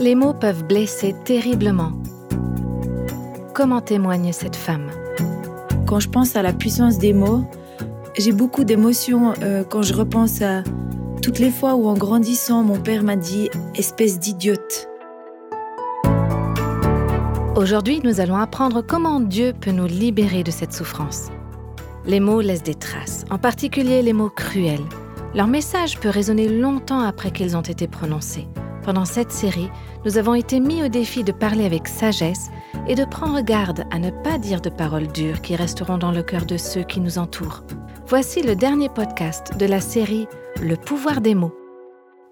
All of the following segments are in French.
Les mots peuvent blesser terriblement. Comment témoigne cette femme? Quand je pense à la puissance des mots, j'ai beaucoup d'émotions euh, quand je repense à toutes les fois où en grandissant, mon père m'a dit ⁇ espèce d'idiote ⁇ Aujourd'hui, nous allons apprendre comment Dieu peut nous libérer de cette souffrance. Les mots laissent des traces, en particulier les mots cruels. Leur message peut résonner longtemps après qu'ils ont été prononcés. Pendant cette série, nous avons été mis au défi de parler avec sagesse et de prendre garde à ne pas dire de paroles dures qui resteront dans le cœur de ceux qui nous entourent. Voici le dernier podcast de la série Le pouvoir des mots.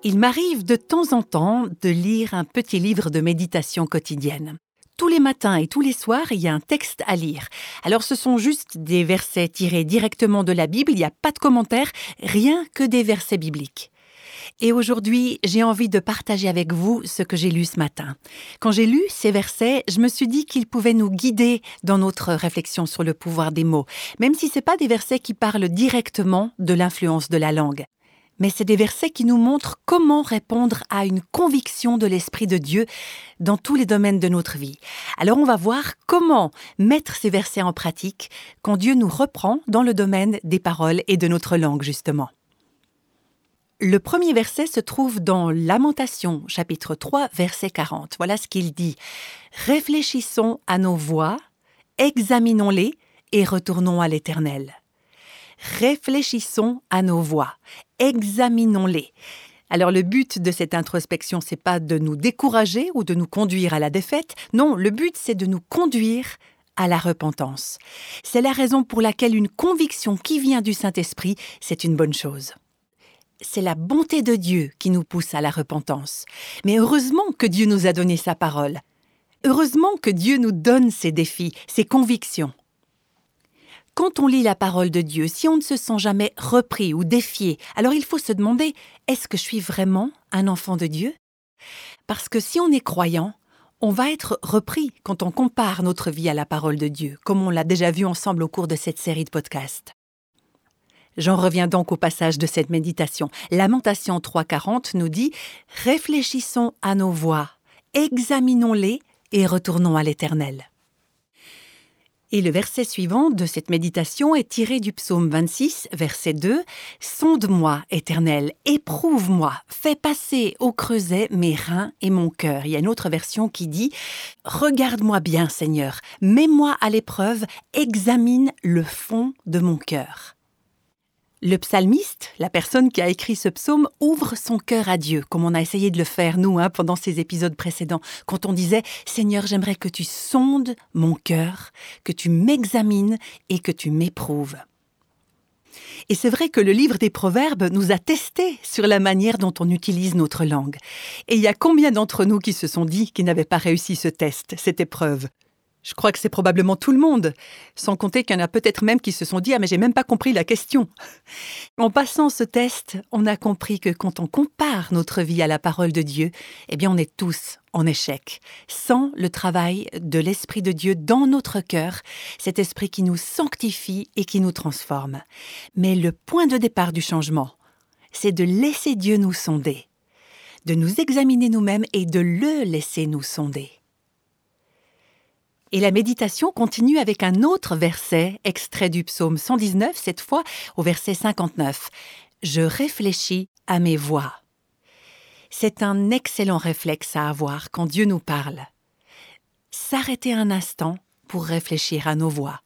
Il m'arrive de temps en temps de lire un petit livre de méditation quotidienne. Tous les matins et tous les soirs, il y a un texte à lire. Alors ce sont juste des versets tirés directement de la Bible, il n'y a pas de commentaires, rien que des versets bibliques. Et aujourd'hui, j'ai envie de partager avec vous ce que j'ai lu ce matin. Quand j'ai lu ces versets, je me suis dit qu'ils pouvaient nous guider dans notre réflexion sur le pouvoir des mots, même si ce pas des versets qui parlent directement de l'influence de la langue. Mais c'est des versets qui nous montrent comment répondre à une conviction de l'Esprit de Dieu dans tous les domaines de notre vie. Alors on va voir comment mettre ces versets en pratique quand Dieu nous reprend dans le domaine des paroles et de notre langue, justement. Le premier verset se trouve dans Lamentation, chapitre 3, verset 40. Voilà ce qu'il dit. Réfléchissons à nos voies, examinons-les et retournons à l'Éternel. Réfléchissons à nos voies, examinons-les. Alors le but de cette introspection, c'est pas de nous décourager ou de nous conduire à la défaite. Non, le but c'est de nous conduire à la repentance. C'est la raison pour laquelle une conviction qui vient du Saint-Esprit, c'est une bonne chose c'est la bonté de Dieu qui nous pousse à la repentance. Mais heureusement que Dieu nous a donné sa parole. Heureusement que Dieu nous donne ses défis, ses convictions. Quand on lit la parole de Dieu, si on ne se sent jamais repris ou défié, alors il faut se demander, est-ce que je suis vraiment un enfant de Dieu? Parce que si on est croyant, on va être repris quand on compare notre vie à la parole de Dieu, comme on l'a déjà vu ensemble au cours de cette série de podcasts. J'en reviens donc au passage de cette méditation. Lamentation 3.40 nous dit Réfléchissons à nos voies, examinons-les et retournons à l'Éternel. Et le verset suivant de cette méditation est tiré du psaume 26, verset 2. Sonde-moi, Éternel, éprouve-moi, fais passer au creuset mes reins et mon cœur. Il y a une autre version qui dit Regarde-moi bien, Seigneur, mets-moi à l'épreuve, examine le fond de mon cœur. Le psalmiste, la personne qui a écrit ce psaume, ouvre son cœur à Dieu, comme on a essayé de le faire nous hein, pendant ces épisodes précédents, quand on disait Seigneur, j'aimerais que tu sondes mon cœur, que tu m'examines et que tu m'éprouves. Et c'est vrai que le livre des Proverbes nous a testés sur la manière dont on utilise notre langue. Et il y a combien d'entre nous qui se sont dit qu'ils n'avaient pas réussi ce test, cette épreuve? Je crois que c'est probablement tout le monde, sans compter qu'il y en a peut-être même qui se sont dit Ah, mais j'ai même pas compris la question. En passant ce test, on a compris que quand on compare notre vie à la parole de Dieu, eh bien, on est tous en échec. Sans le travail de l'Esprit de Dieu dans notre cœur, cet Esprit qui nous sanctifie et qui nous transforme. Mais le point de départ du changement, c'est de laisser Dieu nous sonder, de nous examiner nous-mêmes et de le laisser nous sonder. Et la méditation continue avec un autre verset, extrait du psaume 119, cette fois au verset 59. Je réfléchis à mes voix. C'est un excellent réflexe à avoir quand Dieu nous parle. S'arrêter un instant pour réfléchir à nos voix,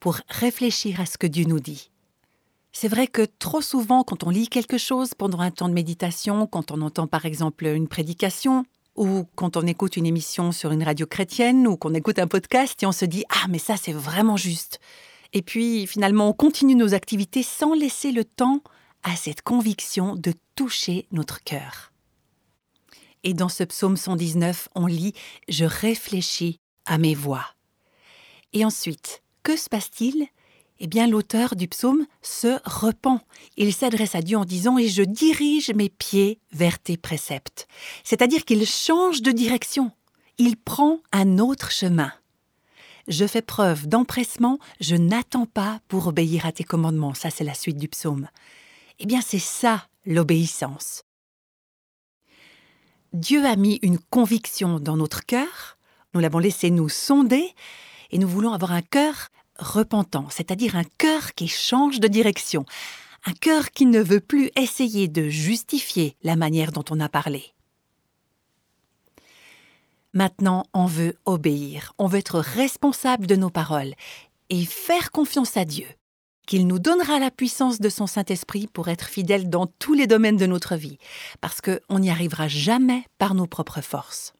pour réfléchir à ce que Dieu nous dit. C'est vrai que trop souvent, quand on lit quelque chose pendant un temps de méditation, quand on entend par exemple une prédication, ou quand on écoute une émission sur une radio chrétienne ou qu'on écoute un podcast et on se dit Ah, mais ça, c'est vraiment juste. Et puis, finalement, on continue nos activités sans laisser le temps à cette conviction de toucher notre cœur. Et dans ce psaume 119, on lit Je réfléchis à mes voix. Et ensuite, que se passe-t-il? Eh bien l'auteur du psaume se repent. Il s'adresse à Dieu en disant Et je dirige mes pieds vers tes préceptes. C'est-à-dire qu'il change de direction. Il prend un autre chemin. Je fais preuve d'empressement, je n'attends pas pour obéir à tes commandements. Ça, c'est la suite du psaume. Eh bien, c'est ça l'obéissance. Dieu a mis une conviction dans notre cœur, nous l'avons laissé nous sonder, et nous voulons avoir un cœur repentant, c'est-à-dire un cœur qui change de direction, un cœur qui ne veut plus essayer de justifier la manière dont on a parlé. Maintenant, on veut obéir, on veut être responsable de nos paroles et faire confiance à Dieu, qu'il nous donnera la puissance de son Saint-Esprit pour être fidèles dans tous les domaines de notre vie, parce qu'on n'y arrivera jamais par nos propres forces.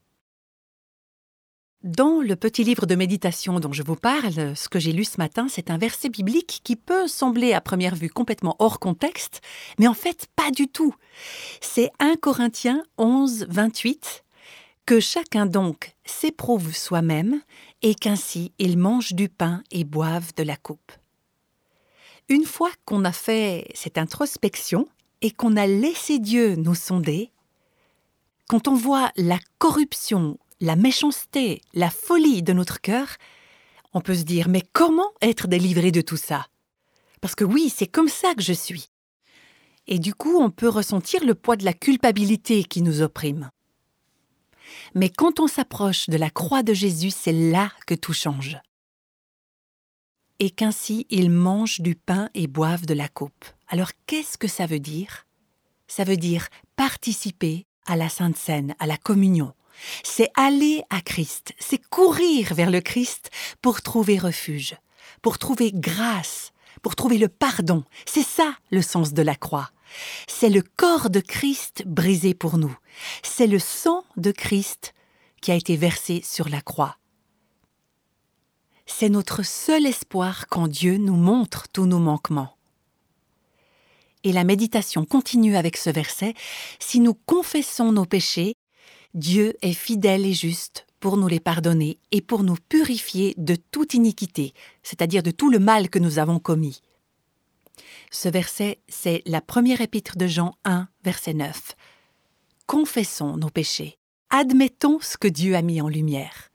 Dans le petit livre de méditation dont je vous parle, ce que j'ai lu ce matin, c'est un verset biblique qui peut sembler à première vue complètement hors contexte, mais en fait pas du tout. C'est 1 Corinthiens 11, 28. Que chacun donc s'éprouve soi-même et qu'ainsi il mange du pain et boive de la coupe. Une fois qu'on a fait cette introspection et qu'on a laissé Dieu nous sonder, quand on voit la corruption la méchanceté, la folie de notre cœur, on peut se dire mais comment être délivré de tout ça? Parce que oui, c'est comme ça que je suis. Et du coup, on peut ressentir le poids de la culpabilité qui nous opprime. Mais quand on s'approche de la croix de Jésus, c'est là que tout change. Et qu'ainsi ils mangent du pain et boivent de la coupe. Alors qu'est-ce que ça veut dire? Ça veut dire participer à la Sainte Seine, à la communion, c'est aller à Christ, c'est courir vers le Christ pour trouver refuge, pour trouver grâce, pour trouver le pardon. C'est ça le sens de la croix. C'est le corps de Christ brisé pour nous. C'est le sang de Christ qui a été versé sur la croix. C'est notre seul espoir quand Dieu nous montre tous nos manquements. Et la méditation continue avec ce verset. Si nous confessons nos péchés, Dieu est fidèle et juste pour nous les pardonner et pour nous purifier de toute iniquité, c'est-à-dire de tout le mal que nous avons commis. Ce verset, c'est la première épître de Jean 1, verset 9. Confessons nos péchés, admettons ce que Dieu a mis en lumière.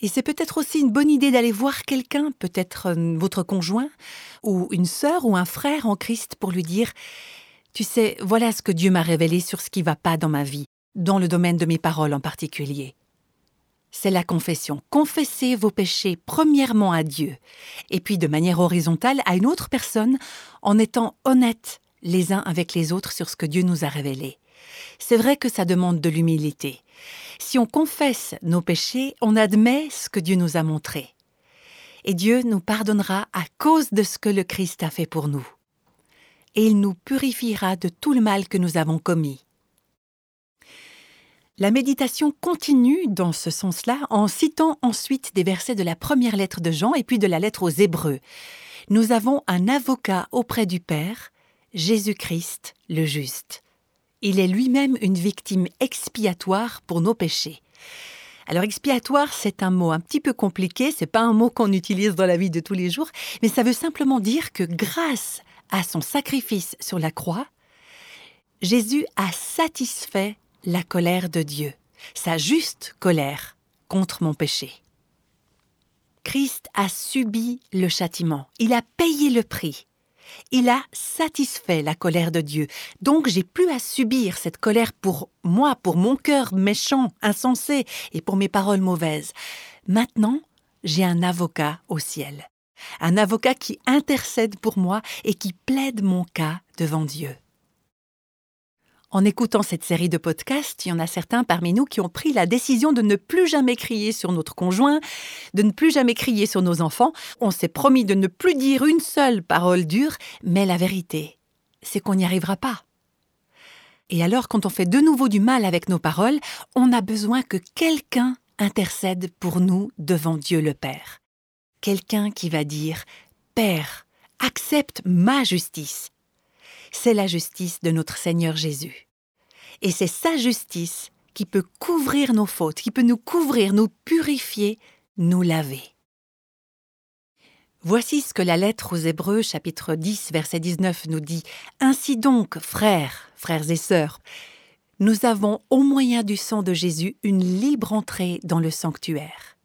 Et c'est peut-être aussi une bonne idée d'aller voir quelqu'un, peut-être euh, votre conjoint, ou une sœur ou un frère en Christ, pour lui dire Tu sais, voilà ce que Dieu m'a révélé sur ce qui va pas dans ma vie dans le domaine de mes paroles en particulier. C'est la confession. Confessez vos péchés premièrement à Dieu, et puis de manière horizontale à une autre personne en étant honnêtes les uns avec les autres sur ce que Dieu nous a révélé. C'est vrai que ça demande de l'humilité. Si on confesse nos péchés, on admet ce que Dieu nous a montré. Et Dieu nous pardonnera à cause de ce que le Christ a fait pour nous. Et il nous purifiera de tout le mal que nous avons commis. La méditation continue dans ce sens-là en citant ensuite des versets de la première lettre de Jean et puis de la lettre aux Hébreux. Nous avons un avocat auprès du Père, Jésus-Christ le juste. Il est lui-même une victime expiatoire pour nos péchés. Alors expiatoire, c'est un mot un petit peu compliqué, c'est pas un mot qu'on utilise dans la vie de tous les jours, mais ça veut simplement dire que grâce à son sacrifice sur la croix, Jésus a satisfait la colère de Dieu, sa juste colère contre mon péché. Christ a subi le châtiment, il a payé le prix, il a satisfait la colère de Dieu. Donc j'ai plus à subir cette colère pour moi, pour mon cœur méchant, insensé et pour mes paroles mauvaises. Maintenant, j'ai un avocat au ciel, un avocat qui intercède pour moi et qui plaide mon cas devant Dieu. En écoutant cette série de podcasts, il y en a certains parmi nous qui ont pris la décision de ne plus jamais crier sur notre conjoint, de ne plus jamais crier sur nos enfants. On s'est promis de ne plus dire une seule parole dure, mais la vérité, c'est qu'on n'y arrivera pas. Et alors, quand on fait de nouveau du mal avec nos paroles, on a besoin que quelqu'un intercède pour nous devant Dieu le Père. Quelqu'un qui va dire Père, accepte ma justice c'est la justice de notre Seigneur Jésus. Et c'est sa justice qui peut couvrir nos fautes, qui peut nous couvrir, nous purifier, nous laver. Voici ce que la lettre aux Hébreux chapitre 10 verset 19 nous dit. Ainsi donc, frères, frères et sœurs, nous avons au moyen du sang de Jésus une libre entrée dans le sanctuaire.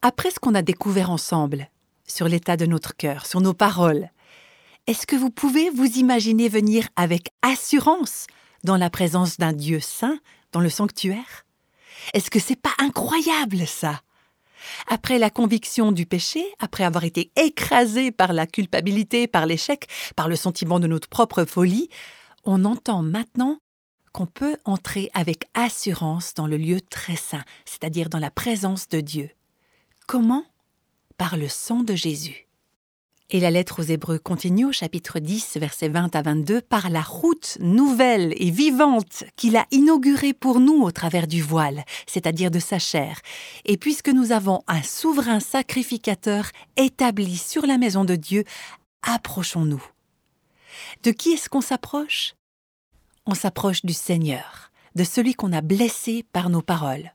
Après ce qu'on a découvert ensemble sur l'état de notre cœur, sur nos paroles, est-ce que vous pouvez vous imaginer venir avec assurance dans la présence d'un Dieu saint, dans le sanctuaire? Est-ce que c'est pas incroyable ça? Après la conviction du péché, après avoir été écrasé par la culpabilité, par l'échec, par le sentiment de notre propre folie, on entend maintenant qu'on peut entrer avec assurance dans le lieu très saint, c'est-à-dire dans la présence de Dieu. Comment? Par le sang de Jésus. Et la lettre aux Hébreux continue au chapitre 10, versets 20 à 22, par la route nouvelle et vivante qu'il a inaugurée pour nous au travers du voile, c'est-à-dire de sa chair. Et puisque nous avons un souverain sacrificateur établi sur la maison de Dieu, approchons-nous. De qui est-ce qu'on s'approche? On s'approche du Seigneur, de celui qu'on a blessé par nos paroles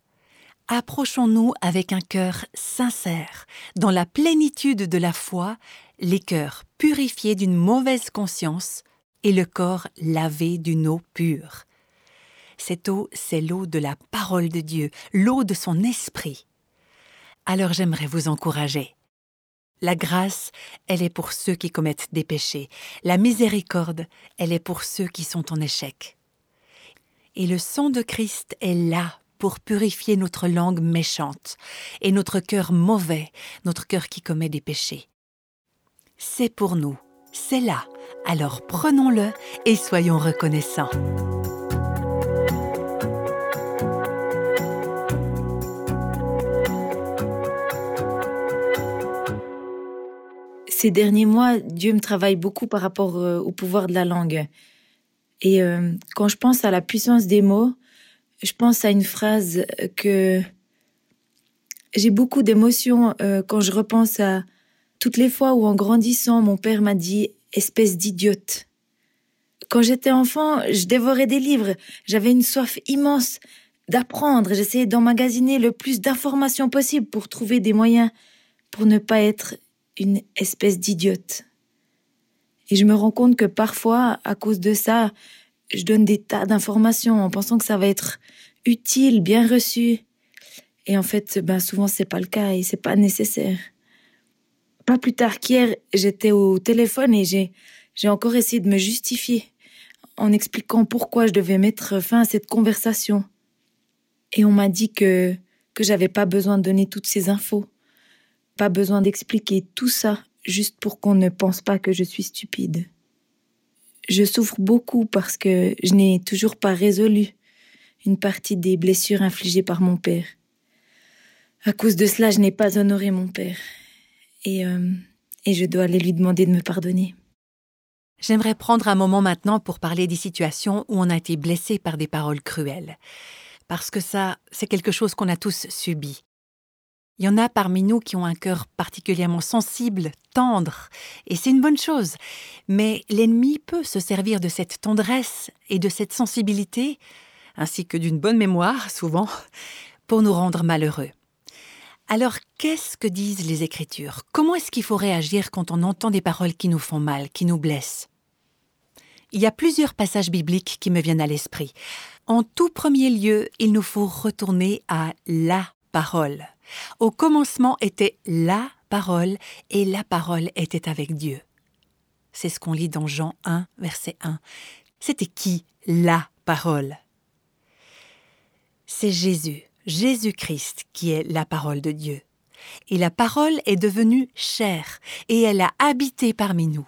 approchons-nous avec un cœur sincère, dans la plénitude de la foi, les cœurs purifiés d'une mauvaise conscience et le corps lavé d'une eau pure. Cette eau, c'est l'eau de la parole de Dieu, l'eau de son esprit. Alors j'aimerais vous encourager. La grâce, elle est pour ceux qui commettent des péchés. La miséricorde, elle est pour ceux qui sont en échec. Et le sang de Christ est là pour purifier notre langue méchante et notre cœur mauvais, notre cœur qui commet des péchés. C'est pour nous, c'est là, alors prenons-le et soyons reconnaissants. Ces derniers mois, Dieu me travaille beaucoup par rapport euh, au pouvoir de la langue. Et euh, quand je pense à la puissance des mots, je pense à une phrase que j'ai beaucoup d'émotions euh, quand je repense à toutes les fois où en grandissant, mon père m'a dit espèce d'idiote. Quand j'étais enfant, je dévorais des livres, j'avais une soif immense d'apprendre, j'essayais d'emmagasiner le plus d'informations possible pour trouver des moyens pour ne pas être une espèce d'idiote. Et je me rends compte que parfois, à cause de ça, je donne des tas d'informations en pensant que ça va être utile, bien reçu. Et en fait, ben souvent c'est pas le cas et c'est pas nécessaire. Pas plus tard qu'hier, j'étais au téléphone et j'ai encore essayé de me justifier en expliquant pourquoi je devais mettre fin à cette conversation. Et on m'a dit que que j'avais pas besoin de donner toutes ces infos, pas besoin d'expliquer tout ça juste pour qu'on ne pense pas que je suis stupide. Je souffre beaucoup parce que je n'ai toujours pas résolu une partie des blessures infligées par mon père. À cause de cela, je n'ai pas honoré mon père. Et, euh, et je dois aller lui demander de me pardonner. J'aimerais prendre un moment maintenant pour parler des situations où on a été blessé par des paroles cruelles. Parce que ça, c'est quelque chose qu'on a tous subi. Il y en a parmi nous qui ont un cœur particulièrement sensible, tendre, et c'est une bonne chose. Mais l'ennemi peut se servir de cette tendresse et de cette sensibilité, ainsi que d'une bonne mémoire, souvent, pour nous rendre malheureux. Alors, qu'est-ce que disent les Écritures? Comment est-ce qu'il faut réagir quand on entend des paroles qui nous font mal, qui nous blessent? Il y a plusieurs passages bibliques qui me viennent à l'esprit. En tout premier lieu, il nous faut retourner à la parole. Au commencement était la parole et la parole était avec Dieu. C'est ce qu'on lit dans Jean 1, verset 1. C'était qui la parole? C'est Jésus, Jésus-Christ qui est la parole de Dieu. Et la parole est devenue chair et elle a habité parmi nous.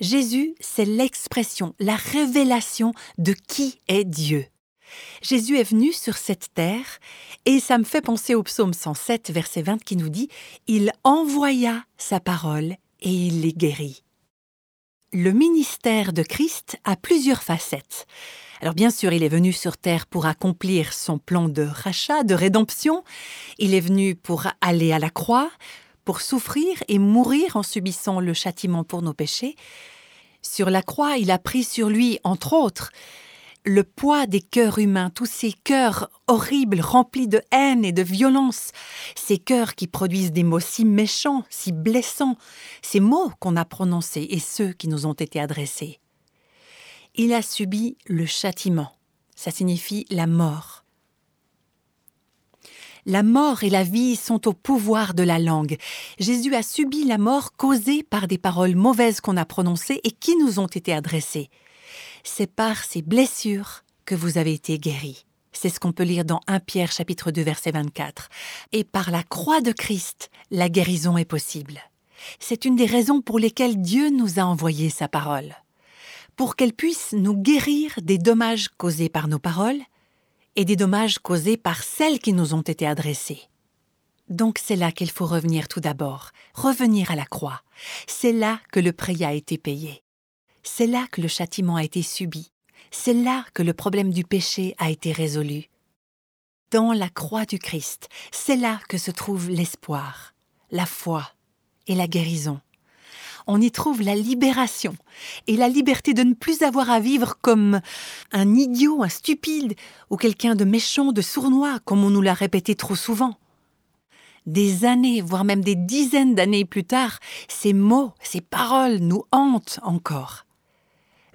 Jésus, c'est l'expression, la révélation de qui est Dieu. Jésus est venu sur cette terre et ça me fait penser au psaume 107, verset 20 qui nous dit Il envoya sa parole et il les guérit. Le ministère de Christ a plusieurs facettes. Alors bien sûr, il est venu sur terre pour accomplir son plan de rachat, de rédemption. Il est venu pour aller à la croix, pour souffrir et mourir en subissant le châtiment pour nos péchés. Sur la croix, il a pris sur lui, entre autres, le poids des cœurs humains, tous ces cœurs horribles, remplis de haine et de violence, ces cœurs qui produisent des mots si méchants, si blessants, ces mots qu'on a prononcés et ceux qui nous ont été adressés. Il a subi le châtiment, ça signifie la mort. La mort et la vie sont au pouvoir de la langue. Jésus a subi la mort causée par des paroles mauvaises qu'on a prononcées et qui nous ont été adressées c'est par ces blessures que vous avez été guéris. C'est ce qu'on peut lire dans 1 Pierre chapitre 2 verset 24. Et par la croix de Christ, la guérison est possible. C'est une des raisons pour lesquelles Dieu nous a envoyé sa parole. Pour qu'elle puisse nous guérir des dommages causés par nos paroles et des dommages causés par celles qui nous ont été adressées. Donc c'est là qu'il faut revenir tout d'abord, revenir à la croix. C'est là que le prix a été payé. C'est là que le châtiment a été subi. C'est là que le problème du péché a été résolu. Dans la croix du Christ, c'est là que se trouve l'espoir, la foi et la guérison. On y trouve la libération et la liberté de ne plus avoir à vivre comme un idiot, un stupide ou quelqu'un de méchant, de sournois, comme on nous l'a répété trop souvent. Des années, voire même des dizaines d'années plus tard, ces mots, ces paroles nous hantent encore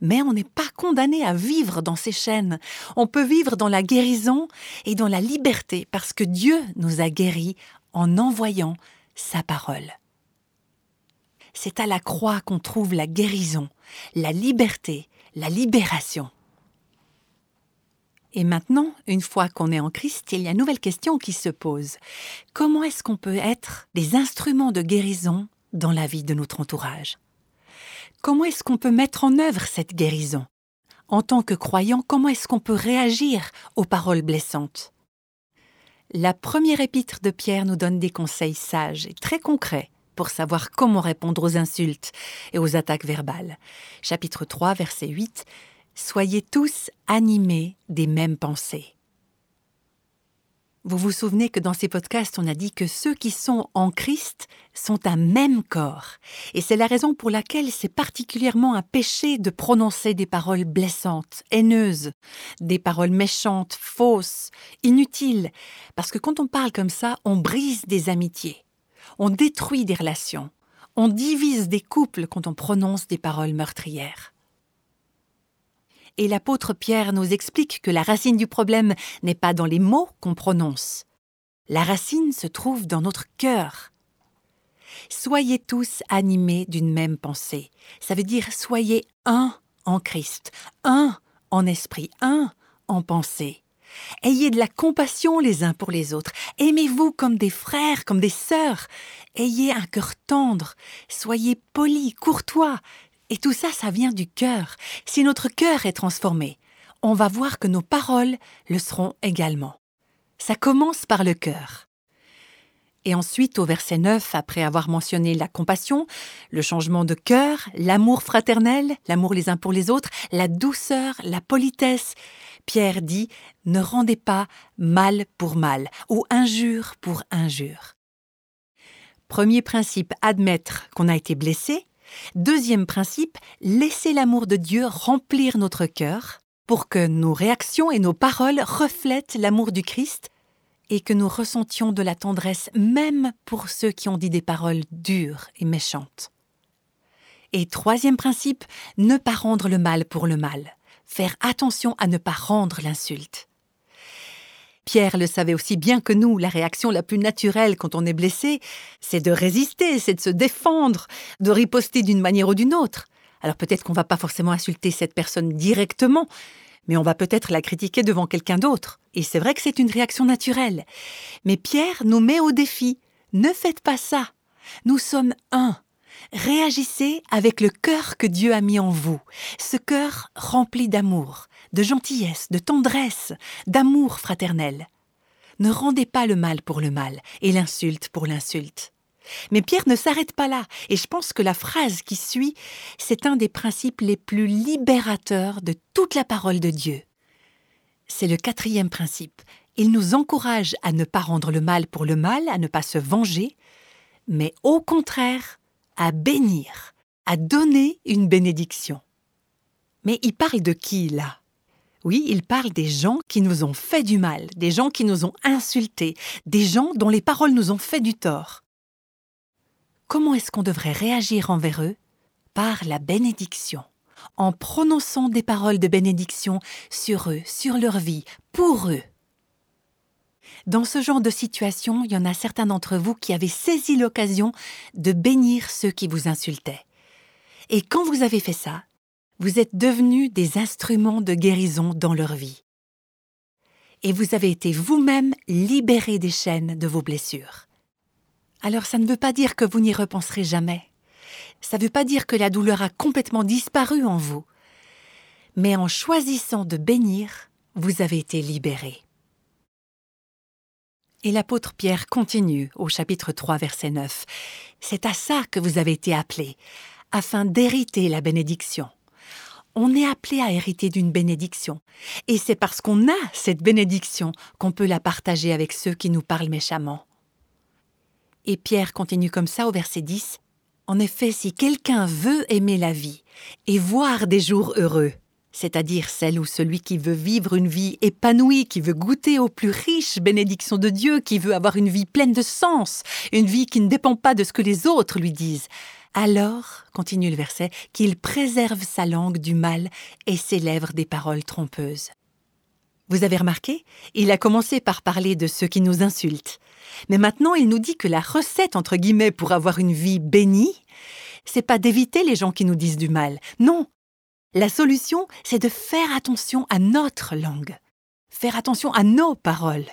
mais on n'est pas condamné à vivre dans ces chaînes. On peut vivre dans la guérison et dans la liberté parce que Dieu nous a guéris en envoyant sa parole. C'est à la croix qu'on trouve la guérison, la liberté, la libération. Et maintenant, une fois qu'on est en Christ, il y a une nouvelle question qui se pose. Comment est-ce qu'on peut être des instruments de guérison dans la vie de notre entourage? Comment est-ce qu'on peut mettre en œuvre cette guérison? En tant que croyant, comment est-ce qu'on peut réagir aux paroles blessantes? La première épître de Pierre nous donne des conseils sages et très concrets pour savoir comment répondre aux insultes et aux attaques verbales. Chapitre 3, verset 8 Soyez tous animés des mêmes pensées. Vous vous souvenez que dans ces podcasts, on a dit que ceux qui sont en Christ sont un même corps. Et c'est la raison pour laquelle c'est particulièrement un péché de prononcer des paroles blessantes, haineuses, des paroles méchantes, fausses, inutiles. Parce que quand on parle comme ça, on brise des amitiés, on détruit des relations, on divise des couples quand on prononce des paroles meurtrières. Et l'apôtre Pierre nous explique que la racine du problème n'est pas dans les mots qu'on prononce. La racine se trouve dans notre cœur. Soyez tous animés d'une même pensée. Ça veut dire soyez un en Christ, un en esprit, un en pensée. Ayez de la compassion les uns pour les autres. Aimez-vous comme des frères, comme des sœurs. Ayez un cœur tendre. Soyez polis, courtois, et tout ça, ça vient du cœur. Si notre cœur est transformé, on va voir que nos paroles le seront également. Ça commence par le cœur. Et ensuite, au verset 9, après avoir mentionné la compassion, le changement de cœur, l'amour fraternel, l'amour les uns pour les autres, la douceur, la politesse, Pierre dit Ne rendez pas mal pour mal ou injure pour injure. Premier principe, admettre qu'on a été blessé. Deuxième principe, laisser l'amour de Dieu remplir notre cœur pour que nos réactions et nos paroles reflètent l'amour du Christ et que nous ressentions de la tendresse même pour ceux qui ont dit des paroles dures et méchantes. Et troisième principe, ne pas rendre le mal pour le mal, faire attention à ne pas rendre l'insulte. Pierre le savait aussi bien que nous, la réaction la plus naturelle quand on est blessé, c'est de résister, c'est de se défendre, de riposter d'une manière ou d'une autre. Alors peut-être qu'on va pas forcément insulter cette personne directement, mais on va peut-être la critiquer devant quelqu'un d'autre. Et c'est vrai que c'est une réaction naturelle. Mais Pierre nous met au défi. Ne faites pas ça. Nous sommes un. Réagissez avec le cœur que Dieu a mis en vous, ce cœur rempli d'amour, de gentillesse, de tendresse, d'amour fraternel. Ne rendez pas le mal pour le mal et l'insulte pour l'insulte. Mais Pierre ne s'arrête pas là, et je pense que la phrase qui suit, c'est un des principes les plus libérateurs de toute la parole de Dieu. C'est le quatrième principe. Il nous encourage à ne pas rendre le mal pour le mal, à ne pas se venger, mais au contraire, à bénir, à donner une bénédiction. Mais il parle de qui là? Oui, il parle des gens qui nous ont fait du mal, des gens qui nous ont insultés, des gens dont les paroles nous ont fait du tort. Comment est-ce qu'on devrait réagir envers eux? Par la bénédiction, en prononçant des paroles de bénédiction sur eux, sur leur vie, pour eux. Dans ce genre de situation, il y en a certains d'entre vous qui avaient saisi l'occasion de bénir ceux qui vous insultaient. Et quand vous avez fait ça, vous êtes devenus des instruments de guérison dans leur vie. et vous avez été vous-même libéré des chaînes de vos blessures. Alors ça ne veut pas dire que vous n'y repenserez jamais. Ça ne veut pas dire que la douleur a complètement disparu en vous. Mais en choisissant de bénir, vous avez été libéré. Et l'apôtre Pierre continue au chapitre 3, verset 9. C'est à ça que vous avez été appelés, afin d'hériter la bénédiction. On est appelé à hériter d'une bénédiction, et c'est parce qu'on a cette bénédiction qu'on peut la partager avec ceux qui nous parlent méchamment. Et Pierre continue comme ça au verset 10. En effet, si quelqu'un veut aimer la vie et voir des jours heureux, c'est-à-dire celle où celui qui veut vivre une vie épanouie, qui veut goûter aux plus riches bénédictions de Dieu, qui veut avoir une vie pleine de sens, une vie qui ne dépend pas de ce que les autres lui disent, alors, continue le verset, qu'il préserve sa langue du mal et ses lèvres des paroles trompeuses. Vous avez remarqué? Il a commencé par parler de ceux qui nous insultent. Mais maintenant, il nous dit que la recette, entre guillemets, pour avoir une vie bénie, c'est pas d'éviter les gens qui nous disent du mal. Non, la solution, c'est de faire attention à notre langue, faire attention à nos paroles.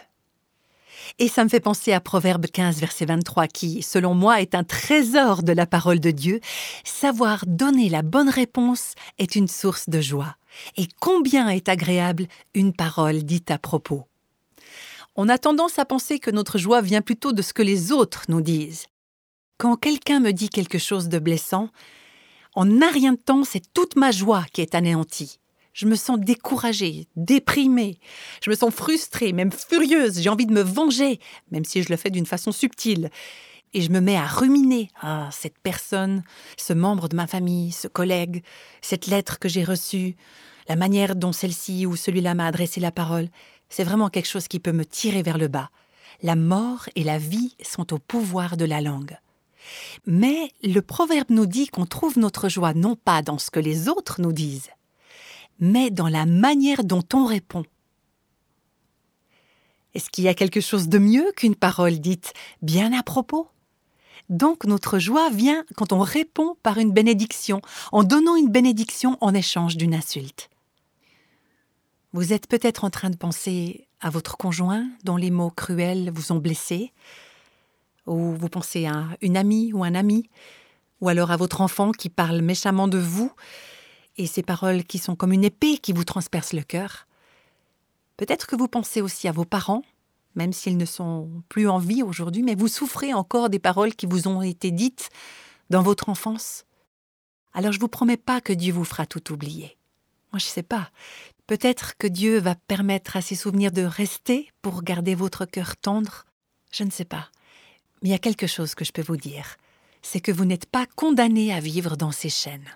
Et ça me fait penser à Proverbe 15, verset 23, qui, selon moi, est un trésor de la parole de Dieu. Savoir donner la bonne réponse est une source de joie. Et combien est agréable une parole dite à propos. On a tendance à penser que notre joie vient plutôt de ce que les autres nous disent. Quand quelqu'un me dit quelque chose de blessant, en un rien de temps, c'est toute ma joie qui est anéantie. Je me sens découragée, déprimée, je me sens frustrée, même furieuse, j'ai envie de me venger, même si je le fais d'une façon subtile. Et je me mets à ruminer. Ah, cette personne, ce membre de ma famille, ce collègue, cette lettre que j'ai reçue, la manière dont celle-ci ou celui-là m'a adressé la parole, c'est vraiment quelque chose qui peut me tirer vers le bas. La mort et la vie sont au pouvoir de la langue. Mais le proverbe nous dit qu'on trouve notre joie non pas dans ce que les autres nous disent, mais dans la manière dont on répond. Est-ce qu'il y a quelque chose de mieux qu'une parole dite bien à propos? Donc notre joie vient quand on répond par une bénédiction, en donnant une bénédiction en échange d'une insulte. Vous êtes peut-être en train de penser à votre conjoint dont les mots cruels vous ont blessé, ou vous pensez à une amie ou un ami, ou alors à votre enfant qui parle méchamment de vous, et ces paroles qui sont comme une épée qui vous transperce le cœur. Peut-être que vous pensez aussi à vos parents, même s'ils ne sont plus en vie aujourd'hui, mais vous souffrez encore des paroles qui vous ont été dites dans votre enfance. Alors je vous promets pas que Dieu vous fera tout oublier. Moi je sais pas. Peut-être que Dieu va permettre à ces souvenirs de rester pour garder votre cœur tendre. Je ne sais pas. Mais il y a quelque chose que je peux vous dire, c'est que vous n'êtes pas condamné à vivre dans ces chaînes.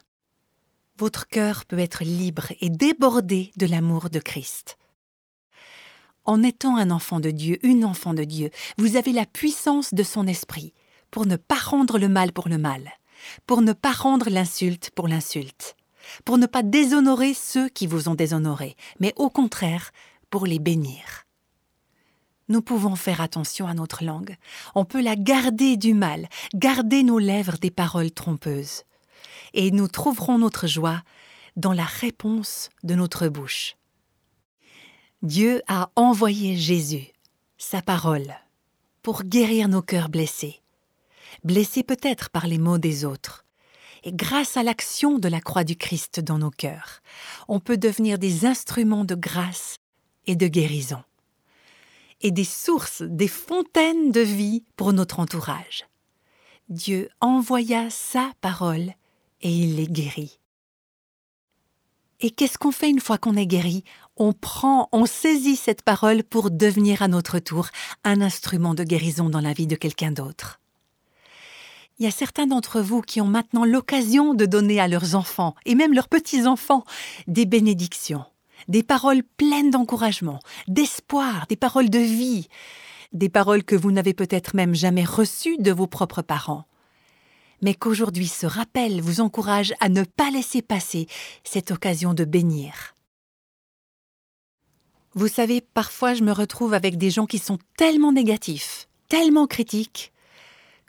Votre cœur peut être libre et débordé de l'amour de Christ. En étant un enfant de Dieu, une enfant de Dieu, vous avez la puissance de son esprit pour ne pas rendre le mal pour le mal, pour ne pas rendre l'insulte pour l'insulte, pour ne pas déshonorer ceux qui vous ont déshonoré, mais au contraire, pour les bénir. Nous pouvons faire attention à notre langue. On peut la garder du mal, garder nos lèvres des paroles trompeuses. Et nous trouverons notre joie dans la réponse de notre bouche. Dieu a envoyé Jésus, sa parole, pour guérir nos cœurs blessés, blessés peut-être par les maux des autres. Et grâce à l'action de la croix du Christ dans nos cœurs, on peut devenir des instruments de grâce et de guérison et des sources, des fontaines de vie pour notre entourage. Dieu envoya sa parole et il les guérit. Et qu'est-ce qu'on fait une fois qu'on est guéri? On prend, on saisit cette parole pour devenir à notre tour un instrument de guérison dans la vie de quelqu'un d'autre. Il y a certains d'entre vous qui ont maintenant l'occasion de donner à leurs enfants, et même leurs petits-enfants, des bénédictions des paroles pleines d'encouragement, d'espoir, des paroles de vie, des paroles que vous n'avez peut-être même jamais reçues de vos propres parents, mais qu'aujourd'hui ce rappel vous encourage à ne pas laisser passer cette occasion de bénir. Vous savez, parfois je me retrouve avec des gens qui sont tellement négatifs, tellement critiques,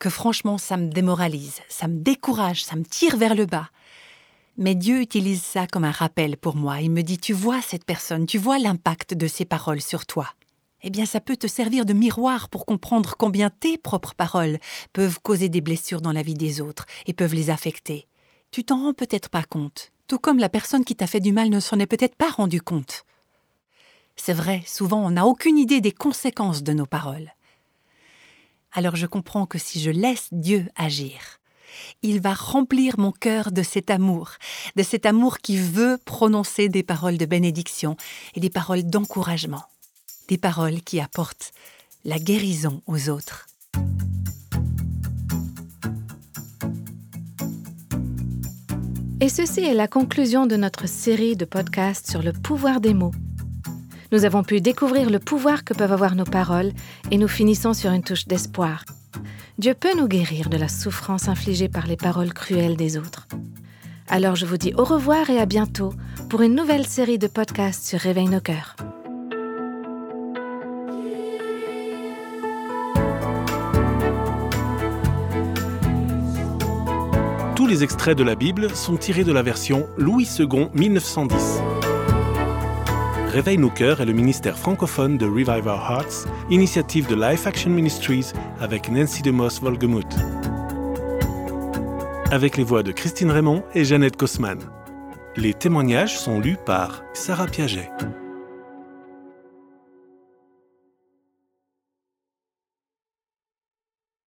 que franchement ça me démoralise, ça me décourage, ça me tire vers le bas. Mais Dieu utilise ça comme un rappel pour moi. Il me dit, tu vois cette personne, tu vois l'impact de ses paroles sur toi. Eh bien, ça peut te servir de miroir pour comprendre combien tes propres paroles peuvent causer des blessures dans la vie des autres et peuvent les affecter. Tu t'en rends peut-être pas compte, tout comme la personne qui t'a fait du mal ne s'en est peut-être pas rendu compte. C'est vrai, souvent on n'a aucune idée des conséquences de nos paroles. Alors je comprends que si je laisse Dieu agir, il va remplir mon cœur de cet amour, de cet amour qui veut prononcer des paroles de bénédiction et des paroles d'encouragement, des paroles qui apportent la guérison aux autres. Et ceci est la conclusion de notre série de podcasts sur le pouvoir des mots. Nous avons pu découvrir le pouvoir que peuvent avoir nos paroles et nous finissons sur une touche d'espoir. Dieu peut nous guérir de la souffrance infligée par les paroles cruelles des autres. Alors je vous dis au revoir et à bientôt pour une nouvelle série de podcasts sur Réveille nos cœurs. Tous les extraits de la Bible sont tirés de la version Louis II 1910. Réveille nos cœurs est le ministère francophone de Revive Our Hearts, initiative de Life Action Ministries avec Nancy DeMoss Volgemuth. Avec les voix de Christine Raymond et Jeannette Kosman. Les témoignages sont lus par Sarah Piaget.